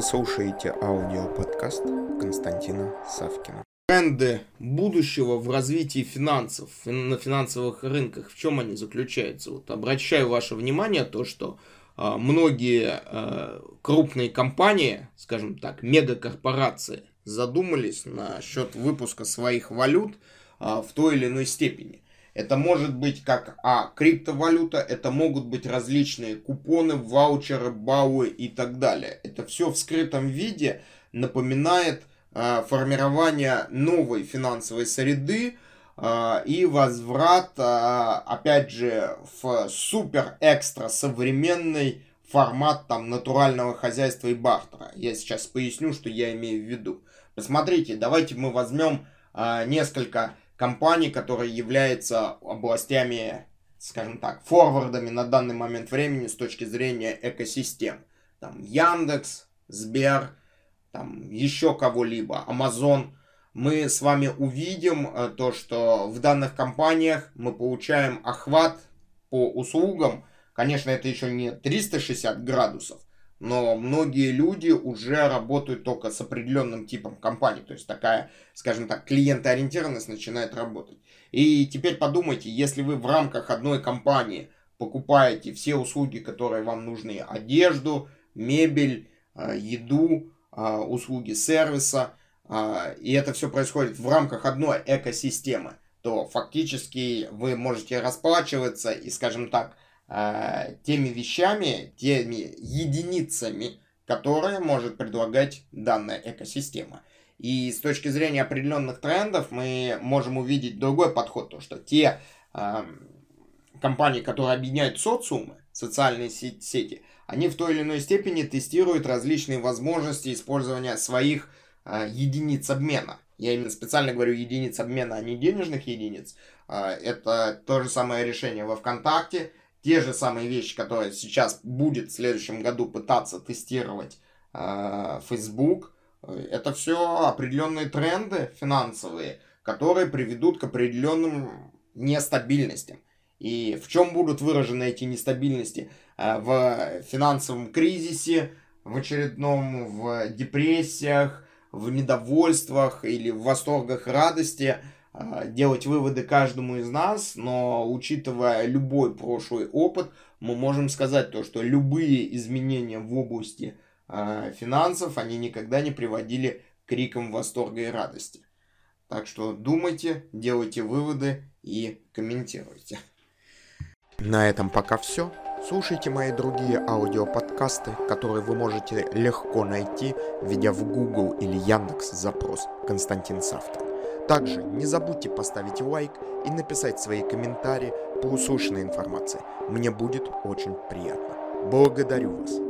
Вы слушаете аудиоподкаст Константина Савкина. Тренды будущего в развитии финансов на финансовых рынках, в чем они заключаются? Вот обращаю ваше внимание то, что а, многие а, крупные компании, скажем так, мегакорпорации, задумались насчет выпуска своих валют а, в той или иной степени. Это может быть как а, криптовалюта, это могут быть различные купоны, ваучеры, бауы и так далее. Это все в скрытом виде напоминает а, формирование новой финансовой среды а, и возврат, а, опять же, в супер-экстра современный формат там натурального хозяйства и бартера. Я сейчас поясню, что я имею в виду. Посмотрите, давайте мы возьмем а, несколько компаний, которые являются областями, скажем так, форвардами на данный момент времени с точки зрения экосистем. Там Яндекс, Сбер, там еще кого-либо, Amazon. Мы с вами увидим э, то, что в данных компаниях мы получаем охват по услугам. Конечно, это еще не 360 градусов, но многие люди уже работают только с определенным типом компаний. То есть такая, скажем так, клиентоориентированность начинает работать. И теперь подумайте, если вы в рамках одной компании покупаете все услуги, которые вам нужны, одежду, мебель, а, еду, а, услуги сервиса, а, и это все происходит в рамках одной экосистемы, то фактически вы можете расплачиваться и, скажем так, э, теми вещами, теми единицами, которые может предлагать данная экосистема. И с точки зрения определенных трендов мы можем увидеть другой подход, то что те э, компании, которые объединяют социумы, социальные сети, они в той или иной степени тестируют различные возможности использования своих э, единиц обмена. Я именно специально говорю единиц обмена, а не денежных единиц. Э, это то же самое решение во ВКонтакте, те же самые вещи, которые сейчас будет в следующем году пытаться тестировать э, Facebook, это все определенные тренды финансовые, которые приведут к определенным нестабильностям. И в чем будут выражены эти нестабильности? Э, в финансовом кризисе, в очередном, в депрессиях, в недовольствах или в восторгах радости – делать выводы каждому из нас, но учитывая любой прошлый опыт, мы можем сказать то, что любые изменения в области э, финансов, они никогда не приводили к крикам восторга и радости. Так что думайте, делайте выводы и комментируйте. На этом пока все. Слушайте мои другие аудиоподкасты, которые вы можете легко найти, введя в Google или Яндекс запрос «Константин Савтин». Также не забудьте поставить лайк и написать свои комментарии по услышанной информации. Мне будет очень приятно. Благодарю вас.